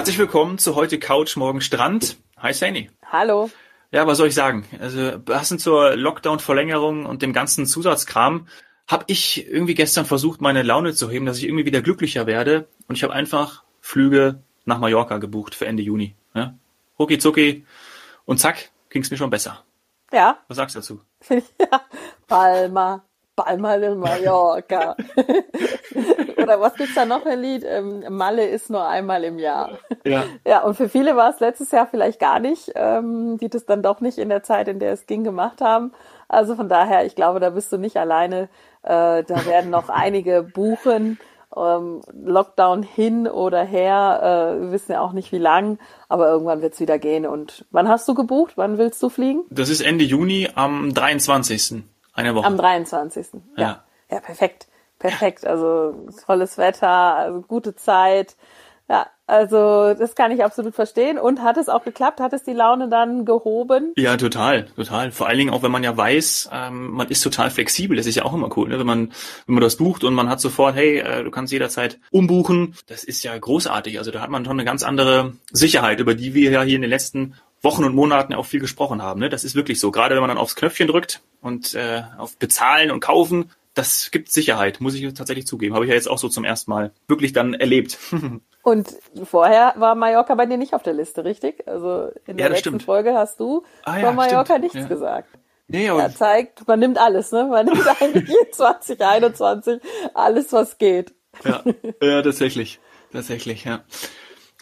Herzlich willkommen zu heute Couch, morgen Strand. Hi Sani. Hallo. Ja, was soll ich sagen? Also passend zur Lockdown-Verlängerung und dem ganzen Zusatzkram habe ich irgendwie gestern versucht, meine Laune zu heben, dass ich irgendwie wieder glücklicher werde. Und ich habe einfach Flüge nach Mallorca gebucht für Ende Juni. Ja? Rucki zucki und zack, ging es mir schon besser. Ja. Was sagst du dazu? ja. Palma. Palma de Mallorca. Oder was gibt's da noch ein Lied? Ähm, Malle ist nur einmal im Jahr. Ja. Ja, und für viele war es letztes Jahr vielleicht gar nicht, ähm, die das dann doch nicht in der Zeit, in der es ging, gemacht haben. Also von daher, ich glaube, da bist du nicht alleine. Äh, da werden noch einige buchen. Ähm, Lockdown hin oder her, äh, wir wissen ja auch nicht wie lang, aber irgendwann wird's wieder gehen. Und wann hast du gebucht? Wann willst du fliegen? Das ist Ende Juni am 23. Eine Woche. Am 23. Ja. Ja, ja perfekt. Perfekt. Also tolles Wetter, also gute Zeit. Ja, also das kann ich absolut verstehen. Und hat es auch geklappt? Hat es die Laune dann gehoben? Ja, total, total. Vor allen Dingen auch, wenn man ja weiß, ähm, man ist total flexibel. Das ist ja auch immer cool, ne? wenn man wenn man das bucht und man hat sofort, hey, äh, du kannst jederzeit umbuchen. Das ist ja großartig. Also da hat man schon eine ganz andere Sicherheit, über die wir ja hier in den letzten Wochen und Monaten auch viel gesprochen haben. Ne? Das ist wirklich so. Gerade wenn man dann aufs Knöpfchen drückt und äh, auf Bezahlen und Kaufen, das gibt Sicherheit, muss ich tatsächlich zugeben. Habe ich ja jetzt auch so zum ersten Mal wirklich dann erlebt. Und vorher war Mallorca bei dir nicht auf der Liste, richtig? Also in der Ja, letzten stimmt. Folge hast du Ah, von ja, Mallorca stimmt. nichts Ja. gesagt. nee, Er zeigt, man nimmt alles, ne? Man nimmt eigentlich in 2021 alles, was geht. Ja, ja, tatsächlich. Tatsächlich, ja.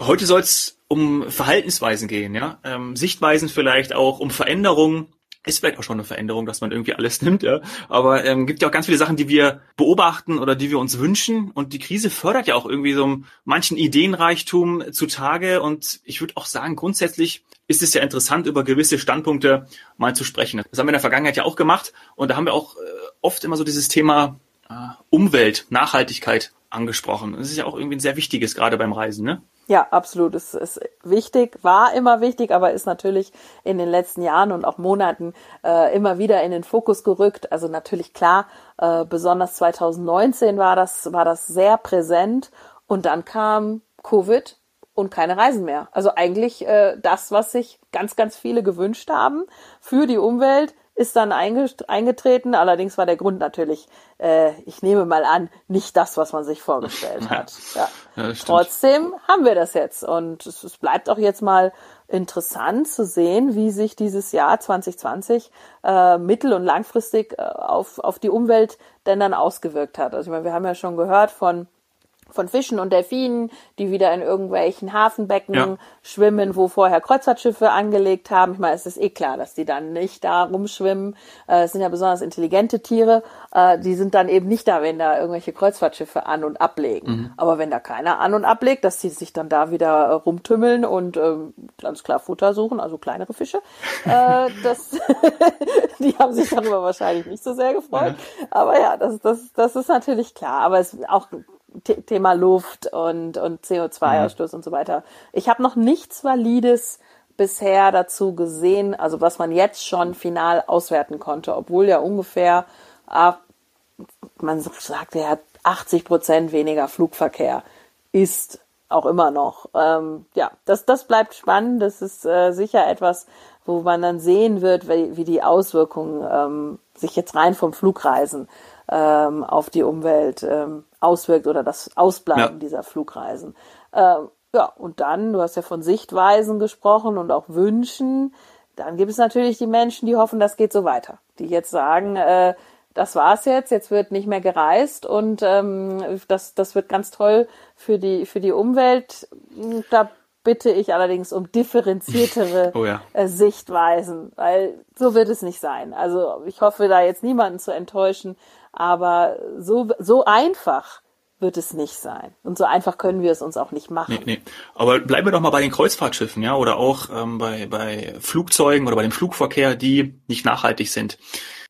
Heute soll es um Verhaltensweisen gehen, ja. Ähm, Sichtweisen vielleicht auch, um Veränderungen. Ist vielleicht auch schon eine Veränderung, dass man irgendwie alles nimmt, ja. Aber ähm, gibt ja auch ganz viele Sachen, die wir beobachten oder die wir uns wünschen. Und die Krise fördert ja auch irgendwie so manchen Ideenreichtum zutage. Und ich würde auch sagen, grundsätzlich ist es ja interessant, über gewisse Standpunkte mal zu sprechen. Das haben wir in der Vergangenheit ja auch gemacht. Und da haben wir auch äh, oft immer so dieses Thema äh, Umwelt, Nachhaltigkeit angesprochen. Das ist ja auch irgendwie ein sehr wichtiges, gerade beim Reisen, ne? Ja, absolut. Es ist wichtig, war immer wichtig, aber ist natürlich in den letzten Jahren und auch Monaten äh, immer wieder in den Fokus gerückt. Also natürlich klar, äh, besonders 2019 war das, war das sehr präsent und dann kam Covid und keine Reisen mehr. Also eigentlich äh, das, was sich ganz, ganz viele gewünscht haben für die Umwelt, ist dann einge- eingetreten. Allerdings war der Grund natürlich, äh, ich nehme mal an, nicht das, was man sich vorgestellt hat. Ja. Ja. Trotzdem haben wir das jetzt und es, es bleibt auch jetzt mal interessant zu sehen, wie sich dieses Jahr 2020 äh, mittel- und langfristig äh, auf, auf die Umwelt denn dann ausgewirkt hat. Also ich meine, wir haben ja schon gehört von von Fischen und Delfinen, die wieder in irgendwelchen Hafenbecken Ja. schwimmen, wo vorher Kreuzfahrtschiffe angelegt haben. Ich meine, es ist eh klar, dass die dann nicht da rumschwimmen. Äh, es sind ja besonders intelligente Tiere. Äh, die sind dann eben nicht da, wenn da irgendwelche Kreuzfahrtschiffe an- und ablegen. Aber wenn da keiner an- und ablegt, dass die sich dann da wieder äh, rumtümmeln und ähm, ganz klar Futter suchen, also kleinere Fische. äh, das, die haben sich darüber wahrscheinlich nicht so sehr gefreut. Aber ja, das, das, das ist natürlich klar. Aber es ist auch The- Thema Luft und, und CO2-Ausstoß und so weiter. Ich habe noch nichts Valides bisher dazu gesehen, also was man jetzt schon final auswerten konnte, obwohl ja ungefähr, ah, man sagt ja 80 Prozent weniger Flugverkehr ist auch immer noch. Ähm, ja, das, das bleibt spannend. Das ist äh, sicher etwas, wo man dann sehen wird, wie, wie die Auswirkungen ähm, sich jetzt rein vom Flugreisen ähm, auf die Umwelt ähm, auswirkt oder das Ausbleiben Ja. dieser Flugreisen. Ähm, ja, und dann, du hast ja von Sichtweisen gesprochen und auch Wünschen. Dann gibt es natürlich die Menschen, die hoffen, das geht so weiter. Die jetzt sagen, äh, das war's jetzt, jetzt wird nicht mehr gereist und ähm, das, das wird ganz toll für die, für die Umwelt. Da bitte ich allerdings um differenziertere Oh ja. äh, Sichtweisen, weil so wird es nicht sein. Also ich hoffe da jetzt niemanden zu enttäuschen, aber so, so einfach wird es nicht sein. Und so einfach können wir es uns auch nicht machen. Nee, nee. Aber bleiben wir doch mal bei den Kreuzfahrtschiffen, ja, oder auch ähm, bei, bei Flugzeugen oder bei dem Flugverkehr, die nicht nachhaltig sind.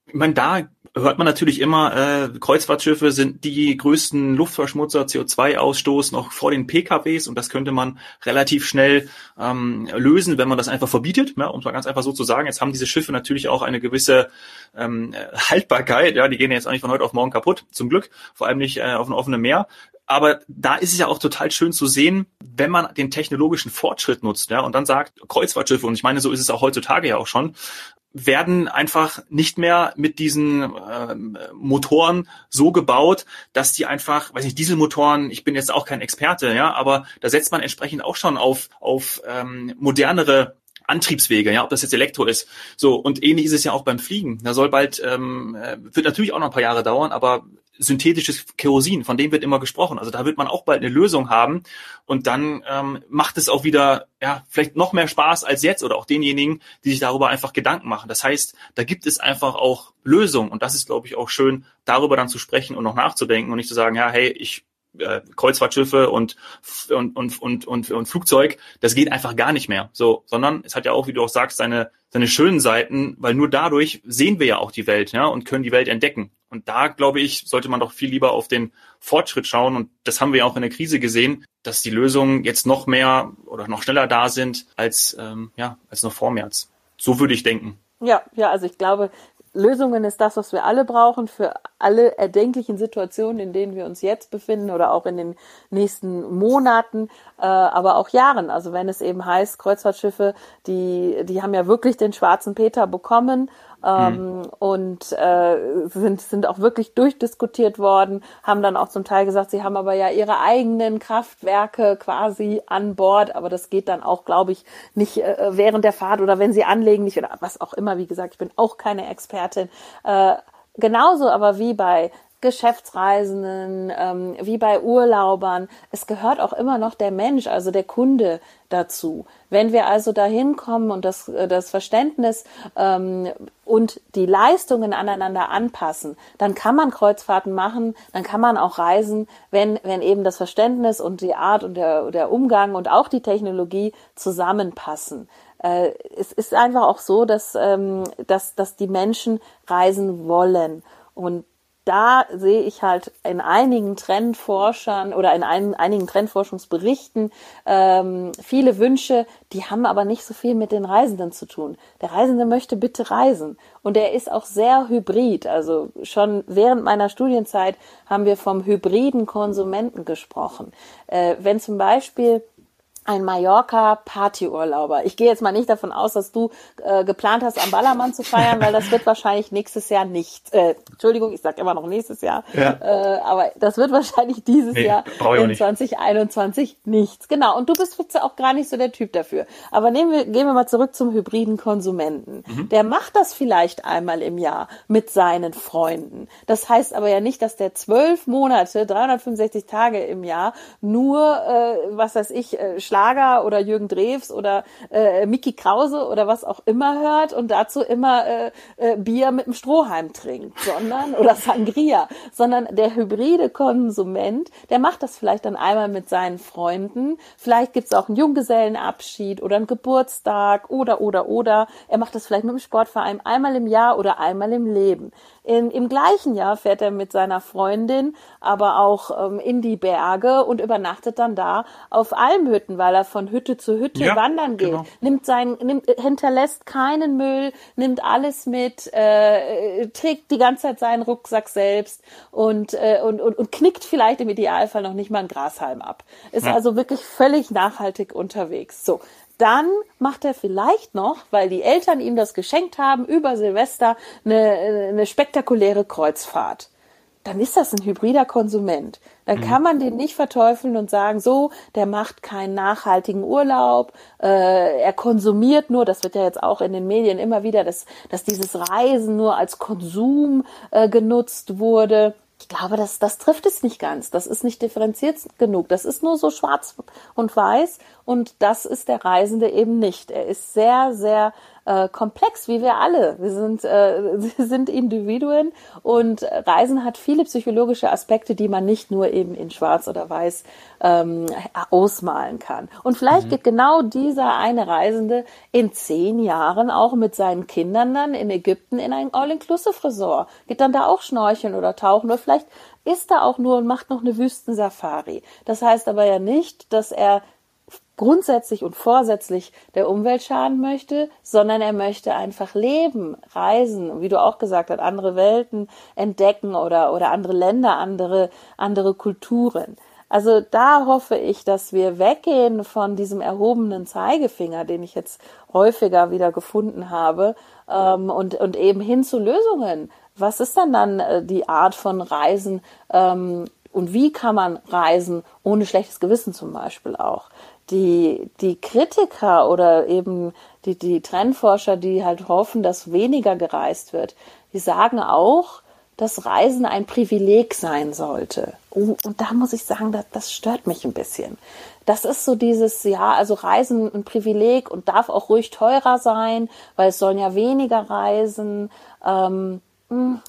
Ich meine, da hört man natürlich immer, äh, Kreuzfahrtschiffe sind die größten Luftverschmutzer, CO2-Ausstoß noch vor den PKWs und das könnte man relativ schnell ähm, lösen, wenn man das einfach verbietet, ja, um es mal ganz einfach so zu sagen. Jetzt haben diese Schiffe natürlich auch eine gewisse ähm, Haltbarkeit, ja, die gehen jetzt auch nicht von heute auf morgen kaputt, zum Glück, vor allem nicht äh, auf dem offenen Meer. Aber da ist es ja auch total schön zu sehen, wenn man den technologischen Fortschritt nutzt, ja, und dann sagt Kreuzfahrtschiffe, und ich meine, so ist es auch heutzutage ja auch schon, werden einfach nicht mehr mit diesen ähm, Motoren so gebaut, dass die einfach, weiß nicht, Dieselmotoren, ich bin jetzt auch kein Experte, ja, aber da setzt man entsprechend auch schon auf, auf ähm, modernere Antriebswege, ja, ob das jetzt Elektro ist. So, und ähnlich ist es ja auch beim Fliegen. Da soll bald, ähm, äh, wird natürlich auch noch ein paar Jahre dauern, aber synthetisches Kerosin, von dem wird immer gesprochen. Also da wird man auch bald eine Lösung haben und dann ähm, macht es auch wieder, ja, vielleicht noch mehr Spaß als jetzt oder auch denjenigen, die sich darüber einfach Gedanken machen. Das heißt, da gibt es einfach auch Lösungen und das ist, glaube ich, auch schön, darüber dann zu sprechen und noch nachzudenken und nicht zu sagen, ja, hey, ich äh, Kreuzfahrtschiffe und, und, und, und, und, und Flugzeug, das geht einfach gar nicht mehr. So, sondern es hat ja auch, wie du auch sagst, seine, seine schönen Seiten, weil nur dadurch sehen wir ja auch die Welt, ja, und können die Welt entdecken. Und da, glaube ich, sollte man doch viel lieber auf den Fortschritt schauen. Und das haben wir ja auch in der Krise gesehen, dass die Lösungen jetzt noch mehr oder noch schneller da sind als, ähm, ja, als noch vor März. So würde ich denken. Ja, ja, also ich glaube, Lösungen ist das, was wir alle brauchen für alle erdenklichen Situationen, in denen wir uns jetzt befinden oder auch in den nächsten Monaten, äh, aber auch Jahren. Also wenn es eben heißt, Kreuzfahrtschiffe, die, die haben ja wirklich den schwarzen Peter bekommen ähm, mhm. und äh, sind, sind auch wirklich durchdiskutiert worden, haben dann auch zum Teil gesagt, sie haben aber ja ihre eigenen Kraftwerke quasi an Bord, aber das geht dann auch, glaube ich, nicht äh, während der Fahrt oder wenn sie anlegen nicht oder was auch immer. Wie gesagt, ich bin auch keine Expertin. Äh, genauso aber wie bei Geschäftsreisenden, ähm, wie bei Urlaubern. Es gehört auch immer noch der Mensch, also der Kunde dazu. Wenn wir also dahin kommen und das, äh, das Verständnis ähm, und die Leistungen aneinander anpassen, dann kann man Kreuzfahrten machen, dann kann man auch reisen, wenn, wenn eben das Verständnis und die Art und der, der Umgang und auch die Technologie zusammenpassen äh, es ist einfach auch so, dass, ähm, dass, dass die Menschen reisen wollen. Und da sehe ich halt in einigen Trendforschern oder in ein, einigen Trendforschungsberichten ähm, viele Wünsche, die haben aber nicht so viel mit den Reisenden zu tun. Der Reisende möchte bitte reisen und er ist auch sehr hybrid. Also schon während meiner Studienzeit haben wir vom hybriden Konsumenten gesprochen. Äh, wenn zum Beispiel ein Mallorca-Partyurlauber. Ich gehe jetzt mal nicht davon aus, dass du äh, geplant hast, am Ballermann zu feiern, weil das wird wahrscheinlich nächstes Jahr nicht. Äh, Entschuldigung, ich sage immer noch nächstes Jahr. Ja. Äh, aber das wird wahrscheinlich dieses nee, Jahr in 2021 nichts. Genau. Und du bist auch gar nicht so der Typ dafür. Aber nehmen wir, gehen wir mal zurück zum hybriden Konsumenten. Mhm. Der macht das vielleicht einmal im Jahr mit seinen Freunden. Das heißt aber ja nicht, dass der zwölf Monate, 365 Tage im Jahr nur, äh, was weiß ich, äh, Schlager oder Jürgen Drews oder äh, Mickey Krause oder was auch immer hört und dazu immer äh, äh, Bier mit dem Strohhalm trinkt, sondern oder Sangria, sondern der hybride Konsument, der macht das vielleicht dann einmal mit seinen Freunden. Vielleicht gibt's auch einen Junggesellenabschied oder einen Geburtstag oder oder oder. Er macht das vielleicht mit dem Sportverein einmal im Jahr oder einmal im Leben. In, Im gleichen Jahr fährt er mit seiner Freundin aber auch ähm, in die Berge und übernachtet dann da auf Almhütten, weil er von Hütte zu Hütte ja, wandern geht. Genau. Nimmt sein, nimmt, hinterlässt keinen Müll, nimmt alles mit, äh, trägt die ganze Zeit seinen Rucksack selbst und, äh, und, und, und knickt vielleicht im Idealfall noch nicht mal einen Grashalm ab. Ist ja. also wirklich völlig nachhaltig unterwegs. So, dann macht er vielleicht noch, weil die Eltern ihm das geschenkt haben, über Silvester eine, eine spektakuläre Kreuzfahrt. Dann ist das ein hybrider Konsument. Dann mhm. kann man den nicht verteufeln und sagen, so, der macht keinen nachhaltigen Urlaub, äh, er konsumiert nur, das wird ja jetzt auch in den Medien immer wieder, dass, dass dieses Reisen nur als Konsum äh, genutzt wurde ich glaube, das, das trifft es nicht ganz. Das ist nicht differenziert genug. Das ist nur so schwarz und weiß und das ist der Reisende eben nicht. Er ist sehr, sehr äh, komplex, wie wir alle. Wir sind, äh, sind Individuen und Reisen hat viele psychologische Aspekte, die man nicht nur eben in Schwarz oder Weiß ähm, ausmalen kann. Und vielleicht mhm. geht genau dieser eine Reisende in zehn Jahren auch mit seinen Kindern dann in Ägypten in ein All-Inclusive-Resort. Geht dann da auch schnorcheln oder tauchen oder vielleicht ist er auch nur und macht noch eine Wüstensafari. Das heißt aber ja nicht, dass er grundsätzlich und vorsätzlich der Umwelt schaden möchte, sondern er möchte einfach leben, reisen, wie du auch gesagt hast, andere Welten entdecken oder, oder andere Länder, andere, andere Kulturen. Also da hoffe ich, dass wir weggehen von diesem erhobenen Zeigefinger, den ich jetzt häufiger wieder gefunden habe, ähm, und, und eben hin zu Lösungen. Was ist dann dann äh, die Art von Reisen ähm, und wie kann man reisen ohne schlechtes Gewissen zum Beispiel auch? Die, die Kritiker oder eben die, die Trendforscher, die halt hoffen, dass weniger gereist wird, die sagen auch, dass Reisen ein Privileg sein sollte. Und da muss ich sagen, das, das stört mich ein bisschen. Das ist so dieses, ja, also Reisen ein Privileg und darf auch ruhig teurer sein, weil es sollen ja weniger reisen. Ähm, hm,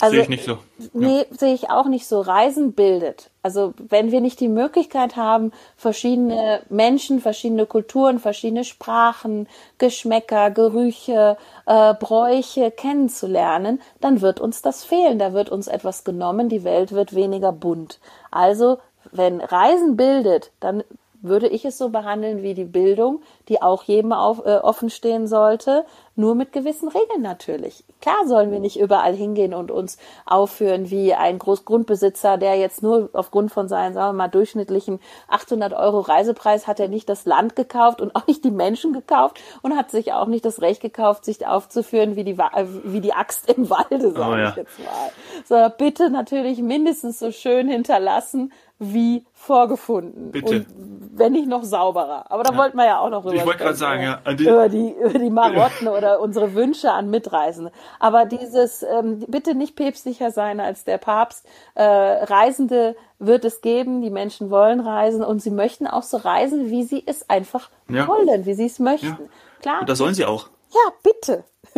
also, sehe ich nicht so. Nee, ja. sehe ich auch nicht so. Reisen bildet. Also wenn wir nicht die Möglichkeit haben, verschiedene Menschen, verschiedene Kulturen, verschiedene Sprachen, Geschmäcker, Gerüche, äh, Bräuche kennenzulernen, dann wird uns das fehlen. Da wird uns etwas genommen, die Welt wird weniger bunt. Also wenn Reisen bildet, dann würde ich es so behandeln wie die Bildung, die auch jedem auf, äh, offen stehen sollte, nur mit gewissen Regeln natürlich. Klar sollen wir nicht überall hingehen und uns aufführen wie ein Großgrundbesitzer, der jetzt nur aufgrund von seinen, sagen wir mal, durchschnittlichen 800 Euro Reisepreis hat er nicht das Land gekauft und auch nicht die Menschen gekauft und hat sich auch nicht das Recht gekauft, sich aufzuführen wie die, wie die Axt im Walde, sage oh, ja. ich jetzt mal. Sondern bitte natürlich mindestens so schön hinterlassen, wie vorgefunden. Bitte. Und wenn nicht noch sauberer. Aber da ja. wollten wir ja auch noch rüber. Ich wollte gerade sagen, ja. Die, über die, über die Marotten oder unsere Wünsche an Mitreisende. Aber dieses, ähm, bitte nicht päpstlicher sein als der Papst. Äh, Reisende wird es geben, die Menschen wollen reisen und sie möchten auch so reisen, wie sie es einfach ja. wollen, wie sie es möchten. Ja. Klar. Und das sollen sie auch. Ja, bitte.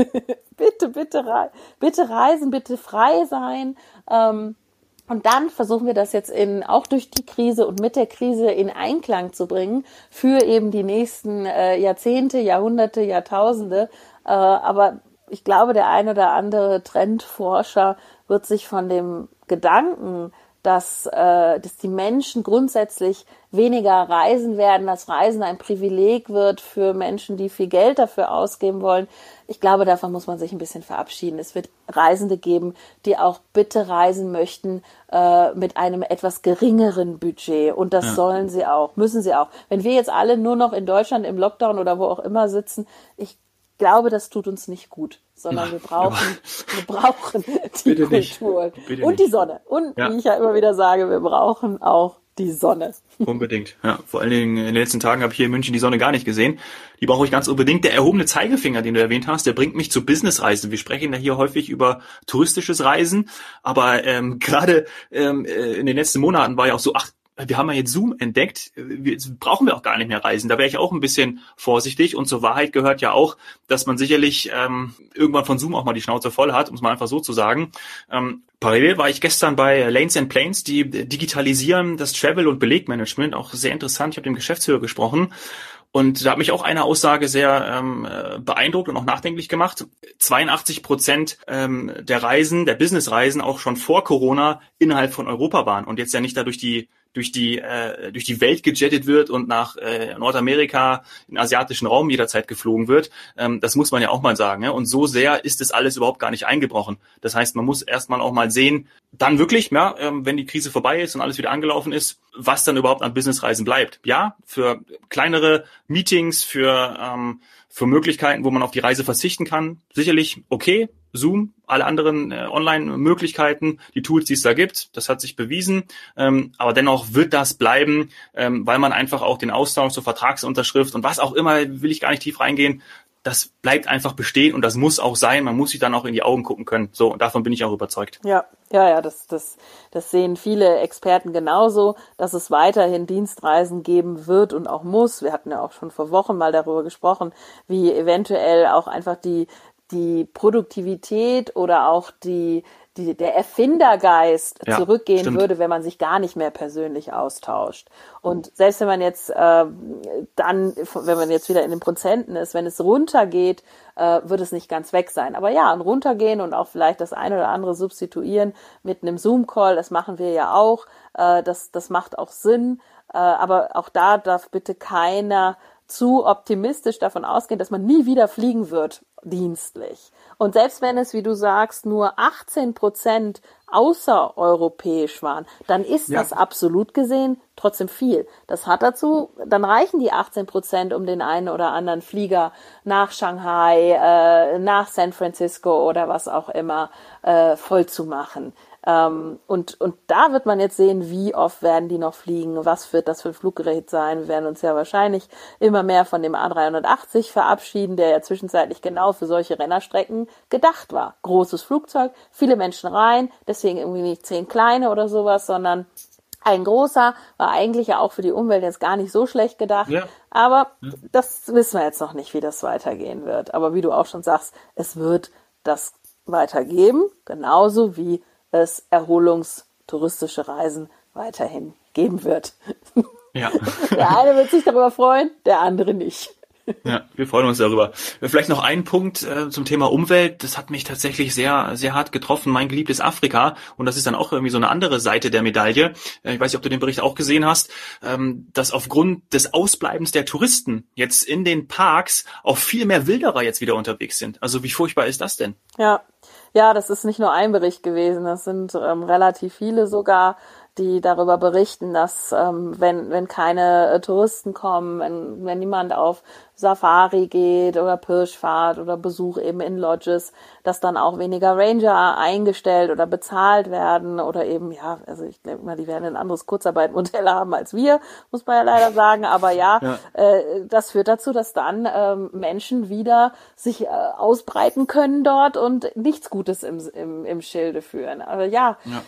bitte, bitte, bitte reisen, bitte frei sein. Ähm, und dann versuchen wir das jetzt in, auch durch die Krise und mit der Krise in Einklang zu bringen für eben die nächsten äh, Jahrzehnte, Jahrhunderte, Jahrtausende. Äh, aber ich glaube, der ein oder andere Trendforscher wird sich von dem Gedanken dass, äh, dass die Menschen grundsätzlich weniger reisen werden, dass Reisen ein Privileg wird für Menschen, die viel Geld dafür ausgeben wollen. Ich glaube, davon muss man sich ein bisschen verabschieden. Es wird Reisende geben, die auch bitte reisen möchten äh, mit einem etwas geringeren Budget. Und das ja. sollen sie auch, müssen sie auch. Wenn wir jetzt alle nur noch in Deutschland im Lockdown oder wo auch immer sitzen, ich glaube, das tut uns nicht gut, sondern wir brauchen, wir brauchen die Bitte Kultur und nicht. die Sonne. Und ja. wie ich ja immer wieder sage, wir brauchen auch die Sonne. Unbedingt, ja. Vor allen Dingen in den letzten Tagen habe ich hier in München die Sonne gar nicht gesehen. Die brauche ich ganz unbedingt. Der erhobene Zeigefinger, den du erwähnt hast, der bringt mich zu Businessreisen. Wir sprechen ja hier häufig über touristisches Reisen, aber ähm, gerade ähm, äh, in den letzten Monaten war ja auch so, ach, wir haben ja jetzt Zoom entdeckt, jetzt brauchen wir auch gar nicht mehr reisen. Da wäre ich auch ein bisschen vorsichtig. Und zur Wahrheit gehört ja auch, dass man sicherlich ähm, irgendwann von Zoom auch mal die Schnauze voll hat, um es mal einfach so zu sagen. Ähm, parallel war ich gestern bei Lanes and Planes, die digitalisieren das Travel- und Belegmanagement. Auch sehr interessant. Ich habe dem Geschäftsführer gesprochen. Und da hat mich auch eine Aussage sehr ähm, äh, beeindruckt und auch nachdenklich gemacht. 82 Prozent ähm, der Reisen, der Businessreisen auch schon vor Corona innerhalb von Europa waren und jetzt ja nicht dadurch die durch die äh, durch die Welt gejettet wird und nach äh, Nordamerika, in den asiatischen Raum jederzeit geflogen wird. Ähm, das muss man ja auch mal sagen. Ja? Und so sehr ist es alles überhaupt gar nicht eingebrochen. Das heißt, man muss erstmal auch mal sehen, dann wirklich, ja, ähm, wenn die Krise vorbei ist und alles wieder angelaufen ist, was dann überhaupt an Businessreisen bleibt. Ja, für kleinere Meetings, für ähm, für Möglichkeiten, wo man auf die Reise verzichten kann, sicherlich okay. Zoom, alle anderen äh, Online-Möglichkeiten, die Tools, die es da gibt, das hat sich bewiesen. Ähm, aber dennoch wird das bleiben, ähm, weil man einfach auch den Austausch zur Vertragsunterschrift und was auch immer, will ich gar nicht tief reingehen, das bleibt einfach bestehen und das muss auch sein. Man muss sich dann auch in die Augen gucken können. So, und davon bin ich auch überzeugt. Ja, ja, ja, das, das, das sehen viele Experten genauso, dass es weiterhin Dienstreisen geben wird und auch muss. Wir hatten ja auch schon vor Wochen mal darüber gesprochen, wie eventuell auch einfach die, die Produktivität oder auch die, die, der Erfindergeist ja, zurückgehen stimmt. würde, wenn man sich gar nicht mehr persönlich austauscht. Und selbst wenn man jetzt äh, dann, wenn man jetzt wieder in den Prozenten ist, wenn es runtergeht, äh, wird es nicht ganz weg sein. Aber ja, ein runtergehen und auch vielleicht das eine oder andere substituieren mit einem Zoom-Call, das machen wir ja auch. Äh, das, das macht auch Sinn. Äh, aber auch da darf bitte keiner zu optimistisch davon ausgehen, dass man nie wieder fliegen wird dienstlich. Und selbst wenn es, wie du sagst, nur 18 Prozent außereuropäisch waren, dann ist ja. das absolut gesehen trotzdem viel. Das hat dazu, dann reichen die 18 Prozent, um den einen oder anderen Flieger nach Shanghai, äh, nach San Francisco oder was auch immer äh, voll zu machen. Ähm, und, und da wird man jetzt sehen, wie oft werden die noch fliegen, was wird das für ein Fluggerät sein. Wir werden uns ja wahrscheinlich immer mehr von dem A380 verabschieden, der ja zwischenzeitlich genau für solche Rennerstrecken gedacht war. Großes Flugzeug, viele Menschen rein, deswegen irgendwie nicht zehn kleine oder sowas, sondern ein großer war eigentlich ja auch für die Umwelt jetzt gar nicht so schlecht gedacht. Ja. Aber ja. das wissen wir jetzt noch nicht, wie das weitergehen wird. Aber wie du auch schon sagst, es wird das weitergeben, genauso wie es erholungstouristische Reisen weiterhin geben wird. Ja. Der eine wird sich darüber freuen, der andere nicht. Ja, wir freuen uns darüber. Vielleicht noch ein Punkt äh, zum Thema Umwelt. Das hat mich tatsächlich sehr, sehr hart getroffen. Mein geliebtes Afrika. Und das ist dann auch irgendwie so eine andere Seite der Medaille. Äh, ich weiß nicht, ob du den Bericht auch gesehen hast, ähm, dass aufgrund des Ausbleibens der Touristen jetzt in den Parks auch viel mehr Wilderer jetzt wieder unterwegs sind. Also wie furchtbar ist das denn? Ja, ja, das ist nicht nur ein Bericht gewesen, das sind ähm, relativ viele sogar die darüber berichten, dass ähm, wenn, wenn keine äh, Touristen kommen, wenn, wenn niemand auf Safari geht oder Pirschfahrt oder Besuch eben in Lodges, dass dann auch weniger Ranger eingestellt oder bezahlt werden oder eben, ja, also ich denke mal, die werden ein anderes Kurzarbeitmodell haben als wir, muss man ja leider sagen, aber ja, ja. Äh, das führt dazu, dass dann ähm, Menschen wieder sich äh, ausbreiten können dort und nichts Gutes im, im, im Schilde führen. Also ja. ja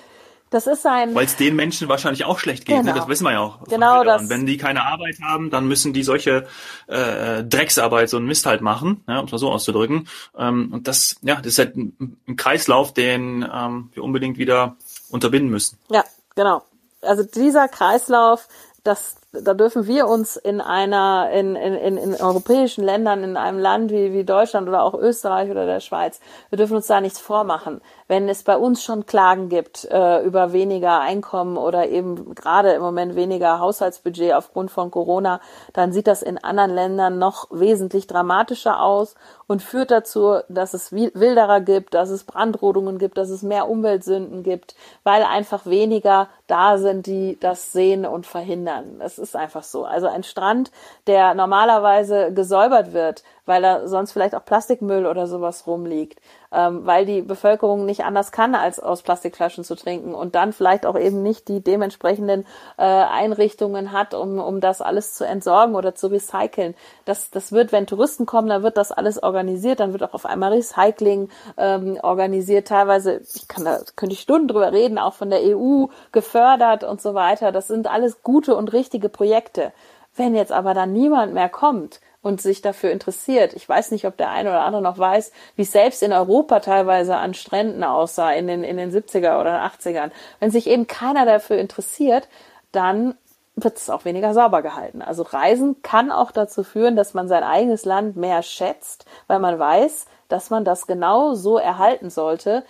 das ist ein. Weil es den Menschen wahrscheinlich auch schlecht geht, genau. ne? das wissen wir ja auch. Genau das. Wenn die keine Arbeit haben, dann müssen die solche äh, Drecksarbeit, so einen Mist halt machen, ja, um es mal so auszudrücken. Ähm, und das, ja, das ist halt ein, ein Kreislauf, den ähm, wir unbedingt wieder unterbinden müssen. Ja, genau. Also dieser Kreislauf, das da dürfen wir uns in einer, in, in, in, in europäischen Ländern, in einem Land wie, wie Deutschland oder auch Österreich oder der Schweiz, wir dürfen uns da nichts vormachen. Wenn es bei uns schon Klagen gibt äh, über weniger Einkommen oder eben gerade im Moment weniger Haushaltsbudget aufgrund von Corona, dann sieht das in anderen Ländern noch wesentlich dramatischer aus und führt dazu, dass es Wilderer gibt, dass es Brandrodungen gibt, dass es mehr Umweltsünden gibt, weil einfach weniger da sind, die das sehen und verhindern. Es ist einfach so. Also ein Strand, der normalerweise gesäubert wird, weil da sonst vielleicht auch Plastikmüll oder sowas rumliegt, ähm, weil die Bevölkerung nicht anders kann, als aus Plastikflaschen zu trinken und dann vielleicht auch eben nicht die dementsprechenden äh, Einrichtungen hat, um, um das alles zu entsorgen oder zu recyceln. Das, das wird, wenn Touristen kommen, dann wird das alles organisiert, dann wird auch auf einmal Recycling ähm, organisiert, teilweise, ich kann da, könnte ich Stunden drüber reden, auch von der EU gefördert und so weiter. Das sind alles gute und richtige Projekte. Wenn jetzt aber dann niemand mehr kommt, und sich dafür interessiert. Ich weiß nicht, ob der eine oder andere noch weiß, wie es selbst in Europa teilweise an Stränden aussah in den, in den 70er oder 80ern. Wenn sich eben keiner dafür interessiert, dann wird es auch weniger sauber gehalten. Also Reisen kann auch dazu führen, dass man sein eigenes Land mehr schätzt, weil man weiß, dass man das genau so erhalten sollte,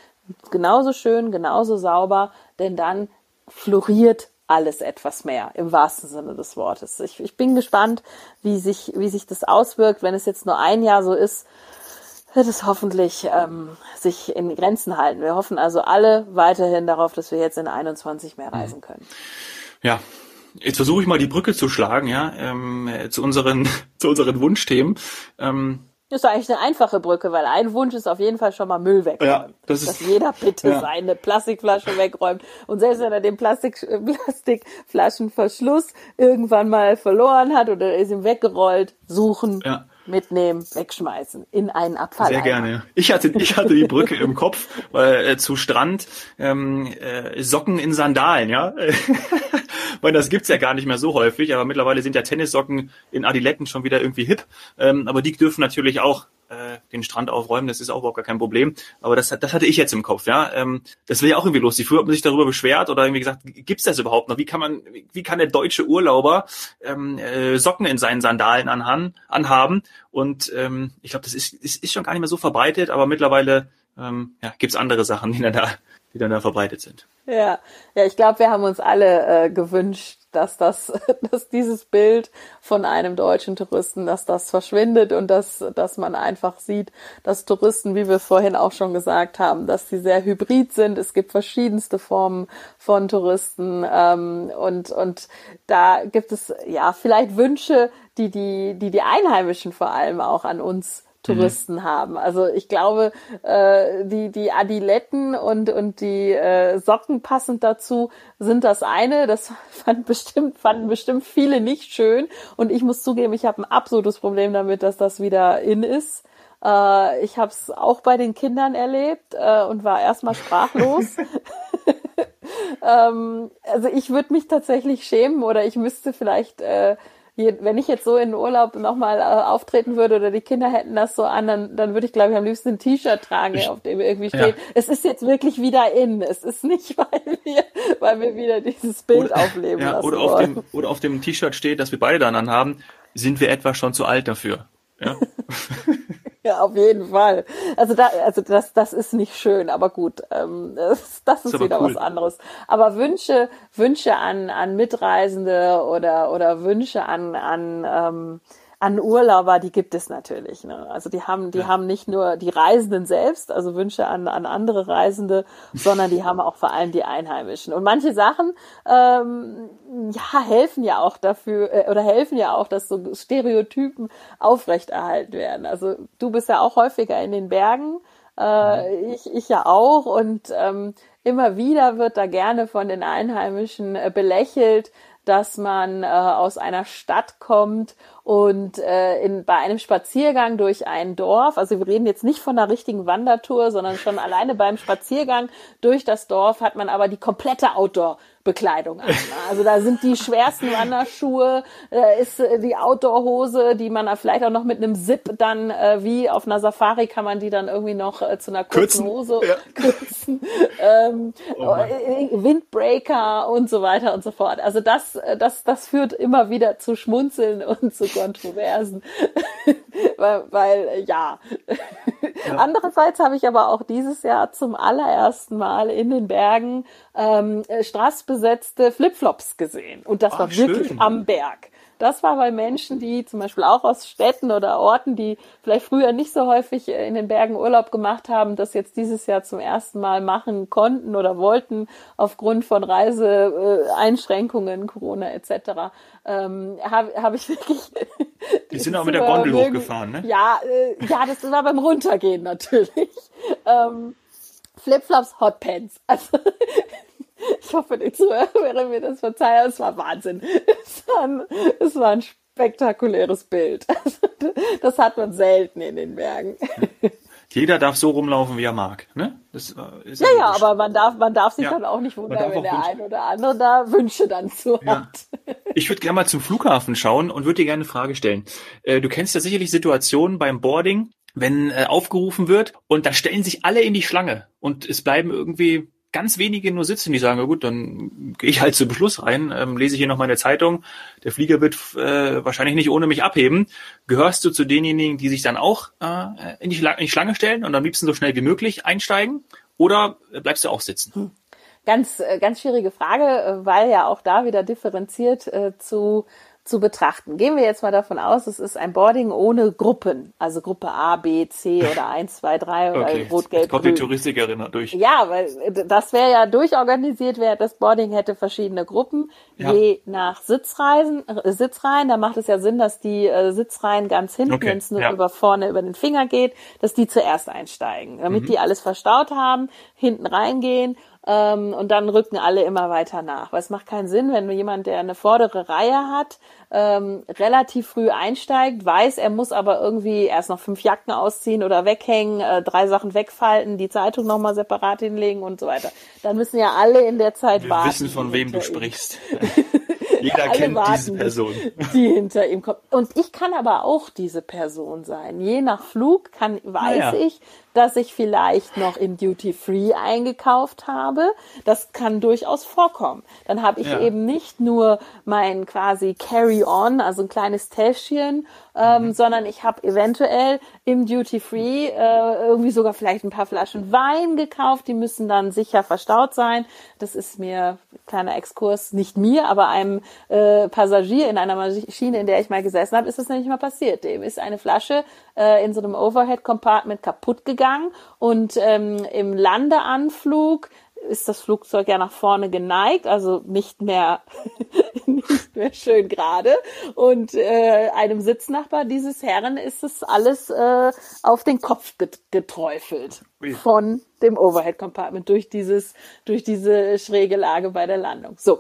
genauso schön, genauso sauber, denn dann floriert alles etwas mehr, im wahrsten Sinne des Wortes. Ich, ich bin gespannt, wie sich, wie sich das auswirkt. Wenn es jetzt nur ein Jahr so ist, wird es hoffentlich ähm, sich in Grenzen halten. Wir hoffen also alle weiterhin darauf, dass wir jetzt in 21 mehr reisen mhm. können. Ja, jetzt versuche ich mal die Brücke zu schlagen, ja, ähm, zu unseren zu unseren Wunschthemen. Ähm, das ist eigentlich eine einfache Brücke, weil ein Wunsch ist auf jeden Fall schon mal Müll wegräumen. Ja, das ist, dass jeder bitte ja. seine Plastikflasche wegräumt. Und selbst wenn er den Plastik, Plastikflaschenverschluss irgendwann mal verloren hat oder ist ihm weggerollt, suchen, ja mitnehmen, wegschmeißen in einen Abfall. Sehr gerne. Ich hatte, ich hatte die Brücke im Kopf weil, äh, zu Strand, ähm, äh, Socken in Sandalen, ja. Weil das gibt's ja gar nicht mehr so häufig, aber mittlerweile sind ja Tennissocken in Adiletten schon wieder irgendwie hip. Ähm, aber die dürfen natürlich auch äh, den Strand aufräumen, das ist auch überhaupt gar kein Problem. Aber das, das hatte ich jetzt im Kopf, ja. Ähm, das wäre ja auch irgendwie lustig. Früher hat man sich darüber beschwert oder irgendwie gesagt, gibt's das überhaupt noch? Wie kann man, wie kann der deutsche Urlauber ähm, äh, Socken in seinen Sandalen anhaben? anhaben? Und ähm, ich glaube, das ist, ist, ist schon gar nicht mehr so verbreitet, aber mittlerweile ähm, ja, gibt's andere Sachen, die dann da die dann da verbreitet sind. Ja, ja, ich glaube, wir haben uns alle äh, gewünscht, dass das, dass dieses Bild von einem deutschen Touristen, dass das verschwindet und dass, dass man einfach sieht, dass Touristen, wie wir vorhin auch schon gesagt haben, dass sie sehr hybrid sind. Es gibt verschiedenste Formen von Touristen ähm, und und da gibt es ja vielleicht Wünsche, die die die die Einheimischen vor allem auch an uns Touristen mhm. haben. Also ich glaube, äh, die, die Adiletten und, und die äh, Socken passend dazu sind das eine. Das fand bestimmt, fanden bestimmt viele nicht schön. Und ich muss zugeben, ich habe ein absolutes Problem damit, dass das wieder in ist. Äh, ich habe es auch bei den Kindern erlebt äh, und war erstmal sprachlos. ähm, also ich würde mich tatsächlich schämen oder ich müsste vielleicht äh, wenn ich jetzt so in Urlaub nochmal äh, auftreten würde oder die Kinder hätten das so an, dann, dann würde ich, glaube ich, am liebsten ein T-Shirt tragen, ich, auf dem irgendwie steht, ja. es ist jetzt wirklich wieder in. Es ist nicht, weil wir, weil wir wieder dieses Bild oder, aufleben ja, lassen oder auf dem Oder auf dem T-Shirt steht, das wir beide dann haben, sind wir etwa schon zu alt dafür. Ja. Ja, auf jeden Fall. Also da, also das, das ist nicht schön, aber gut, ähm, das, das ist, ist wieder cool. was anderes. Aber Wünsche, Wünsche an an Mitreisende oder oder Wünsche an an ähm, an Urlauber, die gibt es natürlich. Ne? Also die haben, die ja. haben nicht nur die Reisenden selbst, also Wünsche an, an andere Reisende, sondern die haben auch vor allem die Einheimischen. Und manche Sachen ähm, ja helfen ja auch dafür äh, oder helfen ja auch, dass so Stereotypen aufrechterhalten werden. Also du bist ja auch häufiger in den Bergen. Äh, ich, ich ja auch und ähm, immer wieder wird da gerne von den Einheimischen äh, belächelt, dass man äh, aus einer Stadt kommt und äh, in, bei einem Spaziergang durch ein Dorf, also wir reden jetzt nicht von einer richtigen Wandertour, sondern schon alleine beim Spaziergang durch das Dorf hat man aber die komplette Outdoor Bekleidung an. Also da sind die schwersten Wanderschuhe, da ist äh, die Outdoor-Hose, die man vielleicht auch noch mit einem Zip dann, äh, wie auf einer Safari kann man die dann irgendwie noch äh, zu einer kurzen kürzen, Hose ja. kürzen. Ähm, oh äh, Windbreaker und so weiter und so fort. Also das, äh, das, das führt immer wieder zu Schmunzeln und zu Kontroversen. weil, weil, ja. Ja. Andererseits habe ich aber auch dieses Jahr zum allerersten Mal in den Bergen ähm, straßbesetzte Flipflops gesehen. Und das Ach, war wirklich schön. am Berg. Das war bei Menschen, die zum Beispiel auch aus Städten oder Orten, die vielleicht früher nicht so häufig in den Bergen Urlaub gemacht haben, das jetzt dieses Jahr zum ersten Mal machen konnten oder wollten aufgrund von Reiseeinschränkungen, Corona etc. Ähm, habe hab ich wirklich. Die sind auch mit der Gondel hochgefahren, ne? Ja, äh, ja, das war beim Runtergehen natürlich. Ähm, Flipflops, Hotpants. Also ich hoffe, die Zuhörer mir das verzeihen. Es war Wahnsinn. Es war ein, es war ein spektakuläres Bild. Also, das hat man selten in den Bergen. Jeder darf so rumlaufen, wie er mag. Ne? Das äh, ist ja, ja, aber man darf, man darf sich ja, dann auch nicht wundern, wenn der ein oder andere da Wünsche dann zu ja. hat. Ich würde gerne mal zum Flughafen schauen und würde dir gerne eine Frage stellen. Äh, du kennst ja sicherlich Situationen beim Boarding, wenn äh, aufgerufen wird und da stellen sich alle in die Schlange und es bleiben irgendwie ganz wenige nur sitzen, die sagen, ja gut, dann gehe ich halt zu Beschluss rein, ähm, lese hier noch meine Zeitung, der Flieger wird äh, wahrscheinlich nicht ohne mich abheben. Gehörst du zu denjenigen, die sich dann auch äh, in, die in, die Schlange stellen und am liebsten so schnell wie möglich einsteigen? Oder bleibst du auch sitzen? Hm. Ganz, äh, ganz schwierige Frage, äh, weil ja auch da wieder differenziert äh, zu zu betrachten. Gehen wir jetzt mal davon aus, es ist ein Boarding ohne Gruppen, also Gruppe A, B, C oder 1, 2, 3 oder okay, Rot, Gelb, kommt die Touristikerin durch. Ja, weil das wäre ja durchorganisiert, wäre das Boarding hätte verschiedene Gruppen, ja. je nach Sitzreisen, äh, Sitzreihen. Da macht es ja Sinn, dass die äh, Sitzreihen ganz hinten, okay, wenn es nur ja. über vorne über den Finger geht, dass die zuerst einsteigen, damit mhm. die alles verstaut haben, hinten reingehen ähm, und dann rücken alle immer weiter nach. Weil es macht keinen Sinn, wenn jemand, der eine vordere Reihe hat, ähm, relativ früh einsteigt, weiß, er muss aber irgendwie erst noch fünf Jacken ausziehen oder weghängen, äh, drei Sachen wegfalten, die Zeitung nochmal separat hinlegen und so weiter. Dann müssen ja alle in der Zeit Wir warten. Wir wissen, von wem du sprichst. Jeder kennt warten, diese Person. Die hinter ihm kommt. und ich kann aber auch diese Person sein. Je nach Flug kann, weiß ja. ich, dass ich vielleicht noch im Duty Free eingekauft habe. Das kann durchaus vorkommen. Dann habe ich Ja. eben nicht nur mein quasi Carry-on, also ein kleines Täschchen, ähm, Mhm. sondern ich habe eventuell im Duty Free äh, irgendwie sogar vielleicht ein paar Flaschen Wein gekauft. Die müssen dann sicher verstaut sein. Das ist mir kleiner Exkurs, nicht mir, aber einem äh, Passagier in einer Maschine, in der ich mal gesessen habe, ist das nämlich mal passiert. Dem ist eine Flasche äh, in so einem Overhead-Compartment kaputt gegangen und ähm, im Landeanflug ist das Flugzeug ja nach vorne geneigt, also nicht mehr nicht mehr schön gerade. Und äh, einem Sitznachbar dieses Herren ist es alles äh, auf den Kopf get geträufelt Ui. von dem Overhead Compartment durch dieses durch diese schräge Lage bei der Landung. So.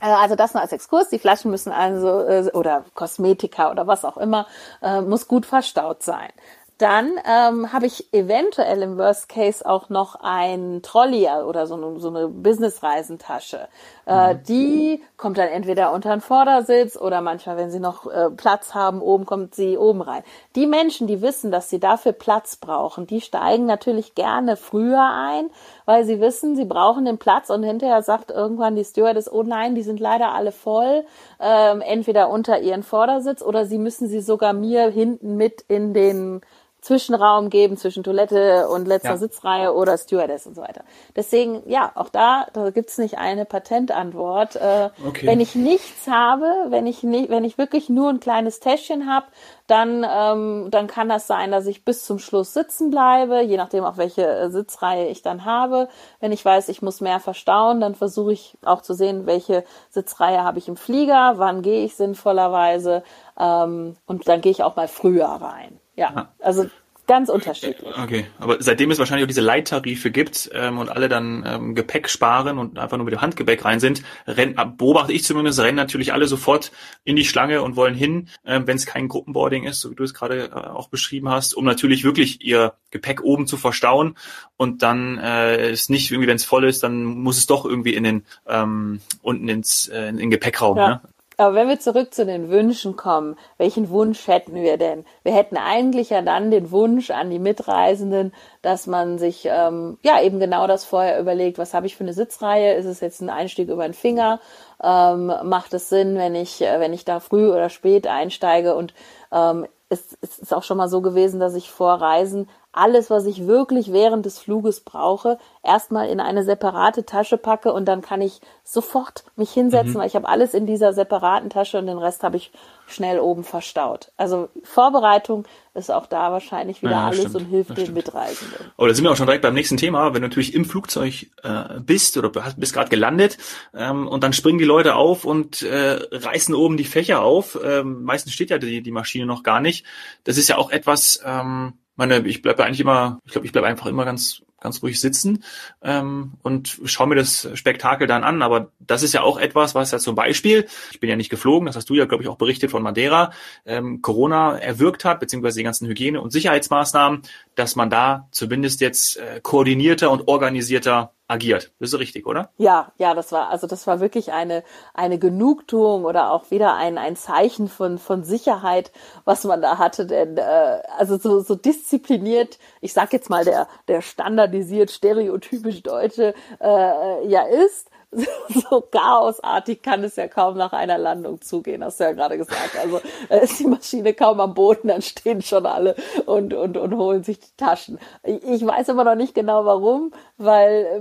Äh, Also das nur als Exkurs. Die Flaschen müssen also, äh, oder Kosmetika oder was auch immer, äh, muss gut verstaut sein. Dann ähm, habe ich eventuell im Worst Case auch noch ein Trolley oder so eine, so eine Business-Reisentasche. Äh, die kommt dann entweder unter den Vordersitz oder manchmal, wenn sie noch äh, Platz haben, oben kommt sie oben rein. Die Menschen, die wissen, dass sie dafür Platz brauchen, die steigen natürlich gerne früher ein, weil sie wissen, sie brauchen den Platz und hinterher sagt irgendwann die Stewardess, oh nein, die sind leider alle voll, ähm, entweder unter ihren Vordersitz oder sie müssen sie sogar mir hinten mit in den Zwischenraum geben zwischen Toilette und letzter Ja. Sitzreihe oder Stewardess und so weiter. Deswegen, ja, auch da, da gibt's nicht eine Patentantwort. Äh, Okay. Wenn ich nichts habe, wenn ich nicht, wenn ich wirklich nur ein kleines Täschchen habe, dann, ähm, dann kann das sein, dass ich bis zum Schluss sitzen bleibe, je nachdem auch welche äh, Sitzreihe ich dann habe. Wenn ich weiß, ich muss mehr verstauen, dann versuche ich auch zu sehen, welche Sitzreihe habe ich im Flieger, wann gehe ich sinnvollerweise ähm, und dann gehe ich auch mal früher rein. Ja, also ganz unterschiedlich. Okay, aber seitdem es wahrscheinlich auch diese Leittarife gibt ähm, und alle dann ähm, Gepäck sparen und einfach nur mit dem Handgepäck rein sind, renn, äh, beobachte ich zumindest, rennen natürlich alle sofort in die Schlange und wollen hin, ähm, wenn es kein Gruppenboarding ist, so wie du es gerade äh, auch beschrieben hast, um natürlich wirklich ihr Gepäck oben zu verstauen und dann äh, ist nicht irgendwie, wenn es voll ist, dann muss es doch irgendwie in den ähm, unten ins äh, in den Gepäckraum. Ja. Ne? Aber wenn wir zurück zu den Wünschen kommen, welchen Wunsch hätten wir denn? Wir hätten eigentlich ja dann den Wunsch an die Mitreisenden, dass man sich ähm, ja eben genau das vorher überlegt, was habe ich für eine Sitzreihe? Ist es jetzt ein Einstieg über den Finger? Ähm, macht es Sinn, wenn ich, äh, wenn ich da früh oder spät einsteige? Und ähm, es, es ist auch schon mal so gewesen, dass ich vor Reisen alles, was ich wirklich während des Fluges brauche, erstmal in eine separate Tasche packe und dann kann ich sofort mich hinsetzen, weil ich habe alles in dieser separaten Tasche und den Rest habe ich schnell oben verstaut. Also Vorbereitung ist auch da wahrscheinlich wieder Ja, alles stimmt. und hilft den. Mitreisenden. Aber da sind wir auch schon direkt beim nächsten Thema. Wenn du natürlich im Flugzeug äh, bist oder bist gerade gelandet ähm, und dann springen die Leute auf und äh, reißen oben die Fächer auf. Ähm, meistens steht ja die, die Maschine noch gar nicht. Das ist ja auch etwas, ähm, meine, ich bleibe eigentlich immer, ich glaube, ich bleibe einfach immer ganz ganz ruhig sitzen ähm, und schaue mir das Spektakel dann an. Aber das ist ja auch etwas, was ja zum Beispiel, ich bin ja nicht geflogen, das hast du ja, glaube ich, auch berichtet von Madeira, ähm, Corona erwirkt hat, beziehungsweise die ganzen Hygiene- und Sicherheitsmaßnahmen, dass man da zumindest jetzt äh, koordinierter und organisierter agiert. Das ist richtig, oder? Ja, ja, das war, also das war wirklich eine, eine Genugtuung oder auch wieder ein, ein Zeichen von, von Sicherheit, was man da hatte, denn, äh, also so, so diszipliniert, ich sag jetzt mal, der, der standardisiert stereotypisch Deutsche, äh, ja ist, so chaosartig kann es ja kaum nach einer Landung zugehen, hast du ja gerade gesagt. Also ist die Maschine kaum am Boden, dann stehen schon alle und, und, und holen sich die Taschen. Ich, weiß aber noch nicht genau warum, weil äh,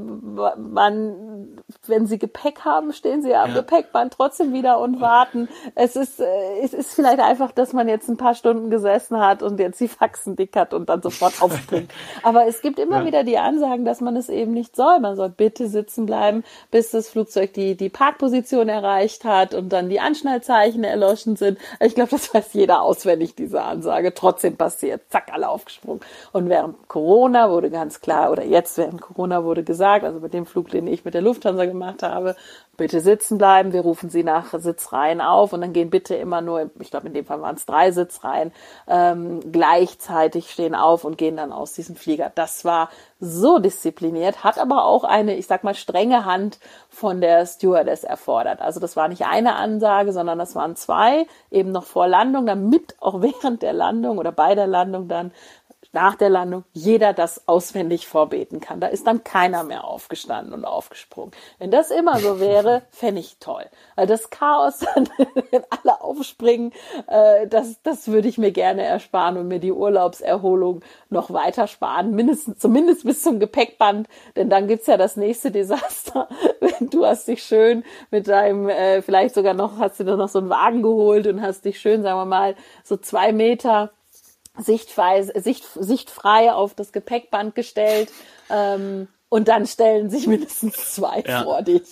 man, wenn sie Gepäck haben, stehen sie ja am Ja. Gepäckband trotzdem wieder und warten. Es ist, äh, es ist vielleicht einfach, dass man jetzt ein paar Stunden gesessen hat und jetzt die Faxen dick hat und dann sofort aufspringt. Aber es gibt immer Ja. wieder die Ansagen, dass man es eben nicht soll. Man soll bitte sitzen bleiben, bis das Flugzeug die, die Parkposition erreicht hat und dann die Anschnallzeichen erloschen sind. Ich glaube, das weiß jeder auswendig, diese Ansage. Trotzdem passiert. Zack, alle aufgesprungen. Und während Corona wurde ganz klar, oder jetzt während Corona wurde gesagt, also mit dem Flug, den ich mit der Lufthansa gemacht habe, bitte sitzen bleiben, wir rufen sie nach Sitzreihen auf und dann gehen bitte immer nur, ich glaube in dem Fall waren es drei Sitzreihen, ähm, gleichzeitig stehen auf und gehen dann aus diesem Flieger. Das war so diszipliniert, hat aber auch eine, ich sag mal, strenge Hand von der Stewardess erfordert. Also das war nicht eine Ansage, sondern das waren zwei, eben noch vor Landung, damit auch während der Landung oder bei der Landung dann nach der Landung jeder das auswendig vorbeten kann. Da ist dann keiner mehr aufgestanden und aufgesprungen. Wenn das immer so wäre, fände ich toll. Weil das Chaos, wenn alle aufspringen, äh, das, das würde ich mir gerne ersparen und mir die Urlaubserholung noch weiter sparen, mindestens, zumindest bis zum Gepäckband, denn dann gibt's ja das nächste Desaster, wenn du hast dich schön mit deinem, äh, vielleicht sogar noch, hast du dir noch so einen Wagen geholt und hast dich schön, sagen wir mal, so zwei Meter sichtfrei, sicht, sichtfrei auf das Gepäckband gestellt. Ähm, und dann stellen sich mindestens zwei ja. vor dich,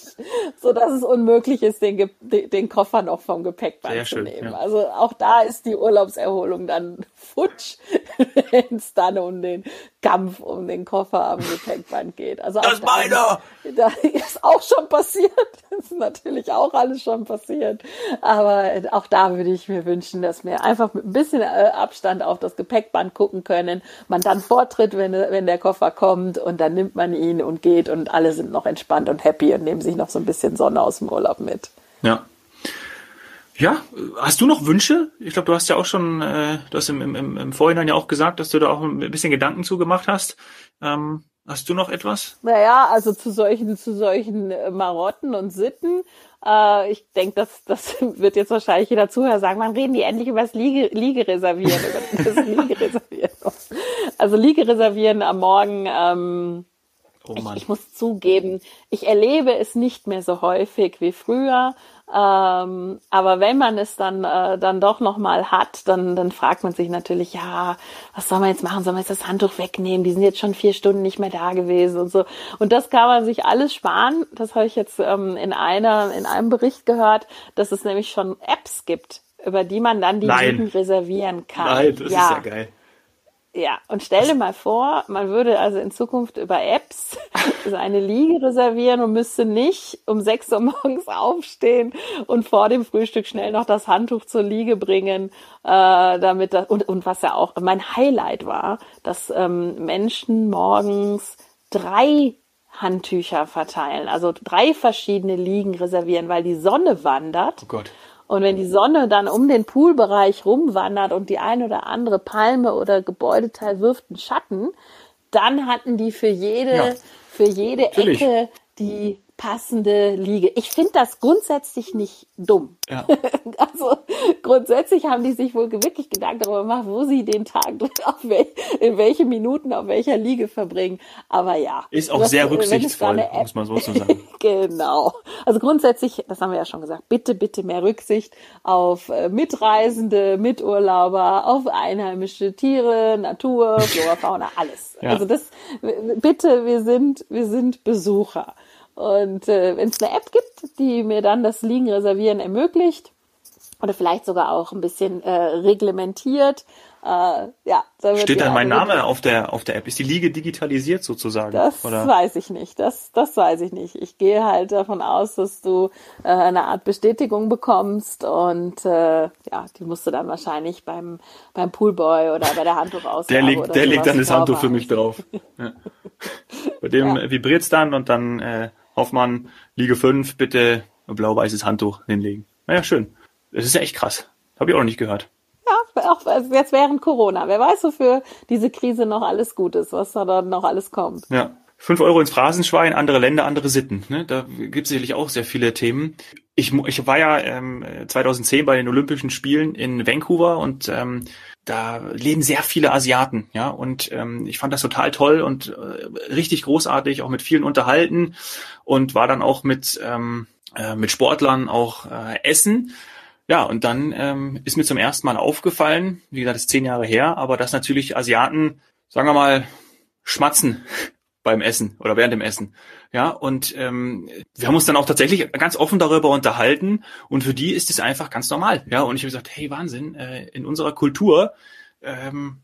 so dass es unmöglich ist, den, den Koffer noch vom Gepäckband Sehr zu schön, nehmen. Ja. Also auch da ist die Urlaubserholung dann futsch, wenn es dann um den Kampf um den Koffer am Gepäckband geht. Also das ist meiner! Da ist auch schon passiert. Das ist natürlich auch alles schon passiert. Aber auch da würde ich mir wünschen, dass wir einfach mit ein bisschen äh, Abstand auf das Gepäckband gucken können. Man dann vortritt, wenn, wenn der Koffer kommt und dann nimmt man ihn und geht und alle sind noch entspannt und happy und nehmen sich noch so ein bisschen Sonne aus dem Urlaub mit. Ja, ja, hast du noch Wünsche? Ich glaube, du hast ja auch schon, äh, du hast im, im, im Vorhinein ja auch gesagt, dass du da auch ein bisschen Gedanken zugemacht hast. Ähm, hast du noch etwas? Naja, also zu solchen, zu solchen äh, Marotten und Sitten. Äh, ich denke, das, das wird jetzt wahrscheinlich jeder Zuhörer sagen, wann reden die endlich über das Liege, Liegereservieren? über das Liegereservieren. Also Liegereservieren am Morgen. Ähm, Oh ich, ich, muss zugeben, ich erlebe es nicht mehr so häufig wie früher. Ähm, aber wenn man es dann äh, dann doch noch mal hat, dann dann fragt man sich natürlich, ja, was soll man jetzt machen? Soll man jetzt das Handtuch wegnehmen? Die sind jetzt schon vier Stunden nicht mehr da gewesen und so. Und das kann man sich alles sparen. Das habe ich jetzt ähm, in einer in einem Bericht gehört, dass es nämlich schon Apps gibt, über die man dann die Liegen reservieren kann. Nein, das ja. ist ja geil. Ja, und stell dir mal vor, man würde also in Zukunft über Apps seine Liege reservieren und müsste nicht um sechs Uhr morgens aufstehen und vor dem Frühstück schnell noch das Handtuch zur Liege bringen, äh, damit das, und, und was ja auch mein Highlight war, dass ähm, Menschen morgens drei Handtücher verteilen, also drei verschiedene Liegen reservieren, weil die Sonne wandert. Oh Gott. Und wenn die Sonne dann um den Poolbereich rumwandert und die ein oder andere Palme oder Gebäudeteil wirft einen Schatten, dann hatten die für jede, ja, für jede Ecke die passende Liege. Ich finde das grundsätzlich nicht dumm. Ja. Also grundsätzlich haben die sich wohl wirklich Gedanken darüber gemacht, wo sie den Tag wel in welche Minuten auf welcher Liege verbringen. Aber ja. Ist auch sehr rücksichtsvoll, muss man so zu sagen. genau. Also grundsätzlich, das haben wir ja schon gesagt, bitte, bitte mehr Rücksicht auf äh, Mitreisende, Miturlauber, auf einheimische Tiere, Natur, Flora, Fauna, alles. Ja. Also das, bitte, wir sind, wir sind Besucher. Und äh, wenn es eine App gibt, die mir dann das Liegen reservieren ermöglicht oder vielleicht sogar auch ein bisschen äh, reglementiert, äh, ja, da steht dann mein Name auf der auf der App. Ist die Liege digitalisiert sozusagen? Das oder? weiß ich nicht. Das das weiß ich nicht. Ich gehe halt davon aus, dass du äh, eine Art Bestätigung bekommst und äh, ja, die musst du dann wahrscheinlich beim beim Poolboy oder bei der Handtuchausgabe Der legt der legt dann das Handtuch für mich drauf. Ja. Bei dem ja. vibriert's dann und dann äh, Hoffmann, Liege 5, bitte blau-weißes Handtuch hinlegen. Naja, schön. Das ist ja echt krass. Habe ich auch noch nicht gehört. Ja, auch jetzt während Corona. Wer weiß, wofür diese Krise noch alles gut ist, was da dann noch alles kommt. Ja. Fünf Euro ins Phrasenschwein, andere Länder, andere Sitten. Ne? Da gibt es sicherlich auch sehr viele Themen. Ich, ich war ja ähm, 2010 bei den Olympischen Spielen in Vancouver und ähm, da leben sehr viele Asiaten, ja, und ähm, ich fand das total toll und äh, richtig großartig, auch mit vielen unterhalten und war dann auch mit ähm, äh, mit Sportlern auch äh, essen. Ja, und dann ähm, ist mir zum ersten Mal aufgefallen, wie gesagt, das ist zehn Jahre her, aber dass natürlich Asiaten, sagen wir mal, schmatzen beim Essen oder während dem Essen. Ja, und ähm, wir haben uns dann auch tatsächlich ganz offen darüber unterhalten und für die ist es einfach ganz normal. Ja, und ich habe gesagt, hey, Wahnsinn, äh, in unserer Kultur ähm,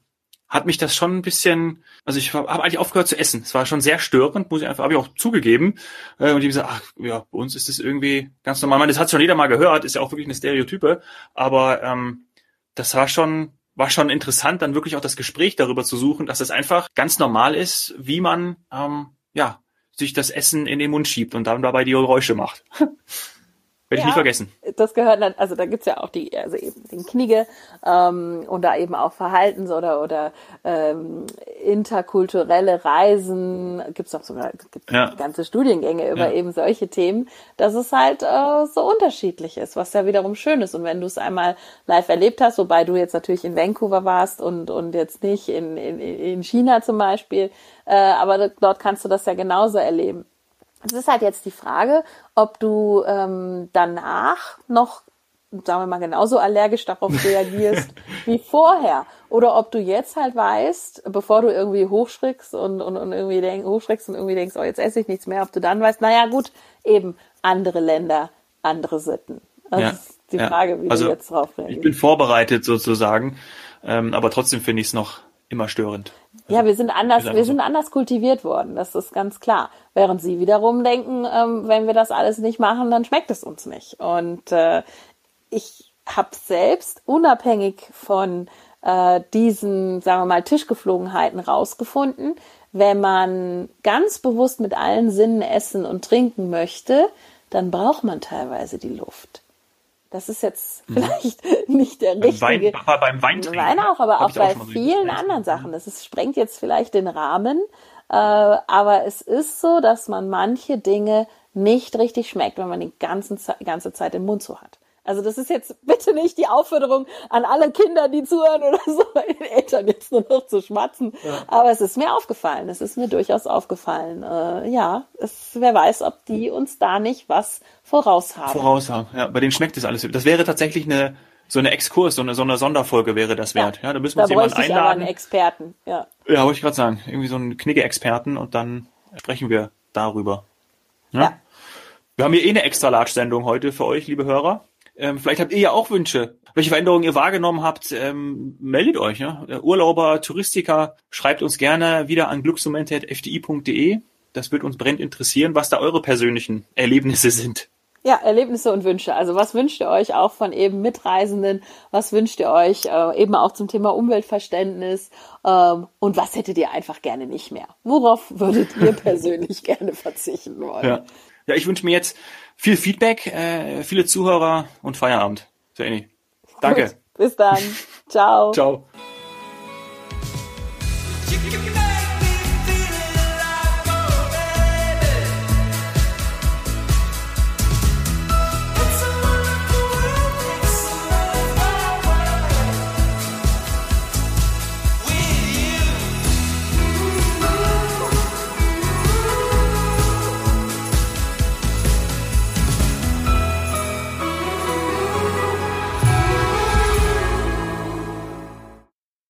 hat mich das schon ein bisschen, also ich habe eigentlich aufgehört zu essen. Es war schon sehr störend, muss ich einfach, habe ich auch zugegeben. Äh, und ich gesagt, ach ja, bei uns ist das irgendwie ganz normal. Ich meine, das hat schon jeder mal gehört, ist ja auch wirklich eine Stereotype, aber ähm, das war schon war schon interessant, dann wirklich auch das Gespräch darüber zu suchen, dass es einfach ganz normal ist, wie man ähm, ja sich das Essen in den Mund schiebt und dann dabei die Geräusche macht. Werde ich nie vergessen. Das gehört dann, also da gibt's ja auch die, also eben den Knigge ähm, und da eben auch Verhaltens- oder oder ähm, interkulturelle Reisen, gibt's auch sogar gibt's ja. ganze Studiengänge über ja. eben solche Themen, dass es halt äh, so unterschiedlich ist, was ja wiederum schön ist. Und wenn du es einmal live erlebt hast, wobei du jetzt natürlich in Vancouver warst und, und jetzt nicht in, in, in China zum Beispiel, äh, aber dort kannst du das ja genauso erleben. Es ist halt jetzt die Frage, ob du ähm, danach noch, sagen wir mal, genauso allergisch darauf reagierst wie vorher. Oder ob du jetzt halt weißt, bevor du irgendwie hochschreckst und, und, und irgendwie denk, hochschreckst und irgendwie denkst, oh, jetzt esse ich nichts mehr, ob du dann weißt, naja gut, eben andere Länder, andere Sitten. Das ja, ist die Frage, wie also, du jetzt drauf reagierst. Ich bin vorbereitet sozusagen, ähm, aber trotzdem finde ich es noch immer störend. Also, ja, wir sind anders, wir sind anders kultiviert worden, das ist ganz klar. Während sie wiederum denken, ähm, wenn wir das alles nicht machen, dann schmeckt es uns nicht. Und äh, ich habe selbst unabhängig von äh, diesen, sagen wir mal, Tischgeflogenheiten rausgefunden, wenn man ganz bewusst mit allen Sinnen essen und trinken möchte, dann braucht man teilweise die Luft. Das ist jetzt mhm. vielleicht nicht der richtige. Wein, beim Weintrinken. Wein auch, aber auch bei auch vielen anderen Sachen. Das ist, sprengt jetzt vielleicht den Rahmen, äh, aber es ist so, dass man manche Dinge nicht richtig schmeckt, wenn man die ganze, ganze Zeit den Mund zu hat. Also das ist jetzt bitte nicht die Aufforderung an alle Kinder, die zuhören oder so, den Eltern jetzt nur noch zu schmatzen. Ja. Aber es ist mir aufgefallen, es ist mir durchaus aufgefallen. Äh, ja, es, wer weiß, ob die uns da nicht was voraus haben. Voraus haben, ja. Bei denen schmeckt es alles. Das wäre tatsächlich eine so eine Exkurs, so eine, so eine Sonderfolge wäre das wert. Ja, ja da müssen wir uns jemanden einladen. Aber einen Experten, ja. Ja, wollte ich gerade sagen. Irgendwie so einen Knigge-Experten und dann sprechen wir darüber. Ja? ja. Wir haben hier eh eine extra Large-Sendung heute für euch, liebe Hörer. Ähm, vielleicht habt ihr ja auch Wünsche. Welche Veränderungen ihr wahrgenommen habt, ähm, meldet euch. Ja? Urlauber, Touristiker, schreibt uns gerne wieder an glücksmomente.fdi.de. Das wird uns brennend interessieren, was da eure persönlichen Erlebnisse sind. Ja, Erlebnisse und Wünsche. Also was wünscht ihr euch auch von eben Mitreisenden? Was wünscht ihr euch äh, eben auch zum Thema Umweltverständnis? Ähm, und was hättet ihr einfach gerne nicht mehr? Worauf würdet ihr persönlich gerne verzichten wollen? Ja, ja ich wünsche mir jetzt viel Feedback, äh, viele Zuhörer und Feierabend. So ähnlich. Danke. Bis dann. Ciao. Ciao.